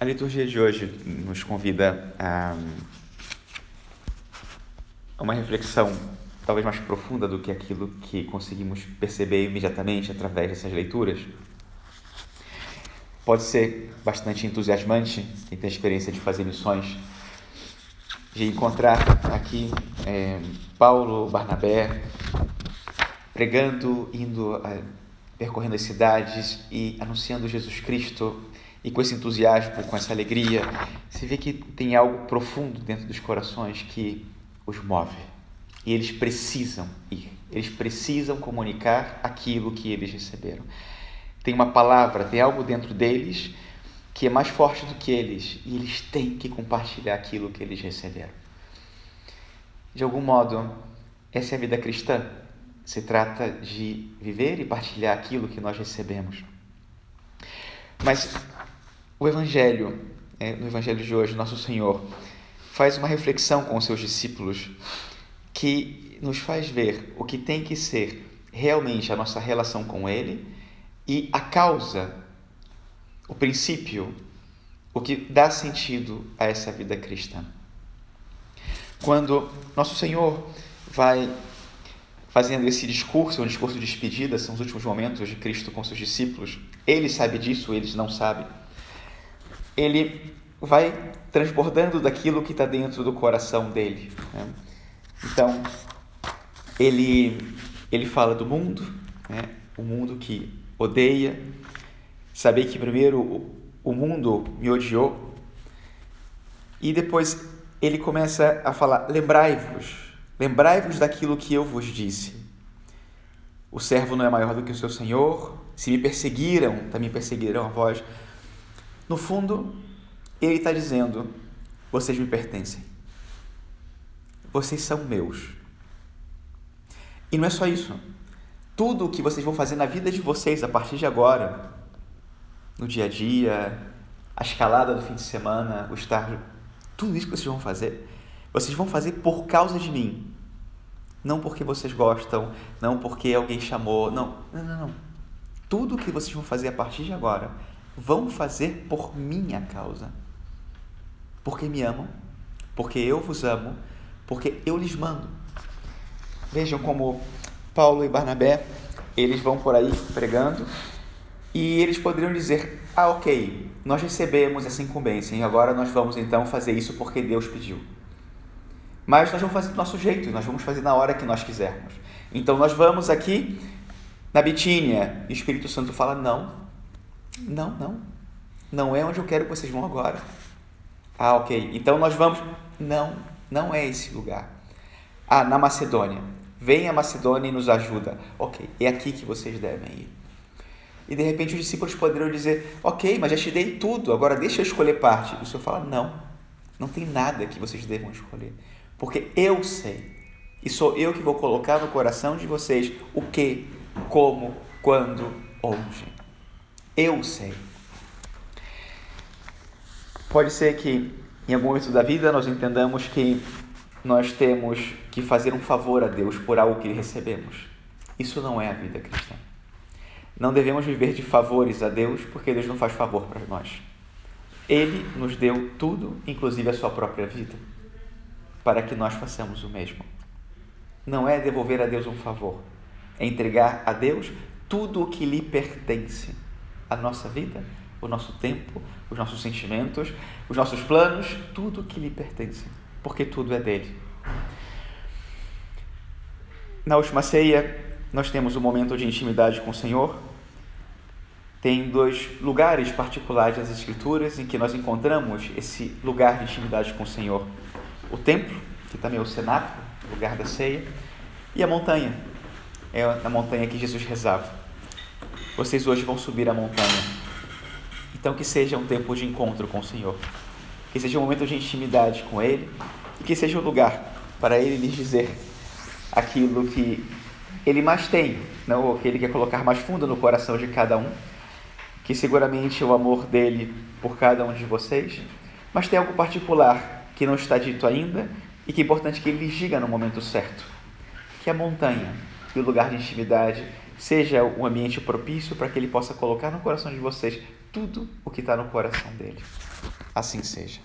A liturgia de hoje nos convida a uma reflexão talvez mais profunda do que aquilo que conseguimos perceber imediatamente através dessas leituras. Pode ser bastante entusiasmante quem tem a experiência de fazer missões, de encontrar aqui é, Paulo, Barnabé, pregando, indo, percorrendo as cidades e anunciando Jesus Cristo e com esse entusiasmo, com essa alegria, se vê que tem algo profundo dentro dos corações que os move. E eles precisam ir, eles precisam comunicar aquilo que eles receberam. Tem uma palavra, tem algo dentro deles que é mais forte do que eles e eles têm que compartilhar aquilo que eles receberam. De algum modo, essa é a vida cristã. Se trata de viver e partilhar aquilo que nós recebemos. Mas o Evangelho, é, no Evangelho de hoje, Nosso Senhor faz uma reflexão com os seus discípulos que nos faz ver o que tem que ser realmente a nossa relação com Ele e a causa, o princípio, o que dá sentido a essa vida cristã. Quando Nosso Senhor vai fazendo esse discurso, um discurso de despedida, são os últimos momentos de Cristo com seus discípulos, ele sabe disso, eles não sabem ele vai transbordando daquilo que está dentro do coração dele. Né? Então, ele, ele fala do mundo, né? o mundo que odeia, saber que primeiro o, mundo me odiou, e depois ele começa a falar: lembrai-vos, lembrai-vos daquilo que eu vos disse. O servo não é maior do que o seu senhor. Se me perseguiram, também perseguirão a vós. No fundo, ele está dizendo: vocês me pertencem. Vocês são meus. E não é só isso. Tudo o que vocês vão fazer na vida de vocês a partir de agora, no dia a dia, a escalada do fim de semana, o estágio, tudo isso que vocês vão fazer, vocês vão fazer por causa de mim. Não porque vocês gostam, não porque alguém chamou, não, não, não, não. Tudo o que vocês vão fazer a partir de agora vão fazer por minha causa. Porque me amam, porque eu vos amo, porque eu lhes mando. Vejam como Paulo e Barnabé, eles vão por aí pregando e eles poderiam dizer: "Ah, OK, nós recebemos essa incumbência e agora nós vamos então fazer isso porque Deus pediu". Mas nós vamos fazer do nosso jeito, nós vamos fazer na hora que nós quisermos. Então nós vamos aqui na Bitínia, e o Espírito Santo fala: "Não, não, não. Não é onde eu quero que vocês vão agora. Ah, ok. Então nós vamos. Não, não é esse lugar. Ah, na Macedônia. Vem a Macedônia e nos ajuda. Ok, é aqui que vocês devem ir. E de repente os discípulos poderiam dizer: Ok, mas já te dei tudo, agora deixa eu escolher parte. O Senhor fala: Não, não tem nada que vocês devam escolher. Porque eu sei. E sou eu que vou colocar no coração de vocês o que, como, quando, onde. Eu sei. Pode ser que em algum momento da vida nós entendamos que nós temos que fazer um favor a Deus por algo que recebemos. Isso não é a vida cristã. Não devemos viver de favores a Deus porque Deus não faz favor para nós. Ele nos deu tudo, inclusive a sua própria vida, para que nós façamos o mesmo. Não é devolver a Deus um favor, é entregar a Deus tudo o que lhe pertence a nossa vida, o nosso tempo, os nossos sentimentos, os nossos planos, tudo que lhe pertence, porque tudo é dele. Na última ceia, nós temos um momento de intimidade com o Senhor. Tem dois lugares particulares das Escrituras em que nós encontramos esse lugar de intimidade com o Senhor: o templo, que também é o cenáculo, lugar da ceia, e a montanha. É na montanha que Jesus rezava. Vocês hoje vão subir a montanha. Então, que seja um tempo de encontro com o Senhor. Que seja um momento de intimidade com Ele. E que seja um lugar para Ele lhes dizer aquilo que Ele mais tem, não? ou que Ele quer colocar mais fundo no coração de cada um. Que seguramente é o amor dele por cada um de vocês. Mas tem algo particular que não está dito ainda e que é importante que Ele lhes diga no momento certo. Que a montanha e o lugar de intimidade seja um ambiente propício para que Ele possa colocar no coração de vocês tudo o que está no coração dele. Assim seja.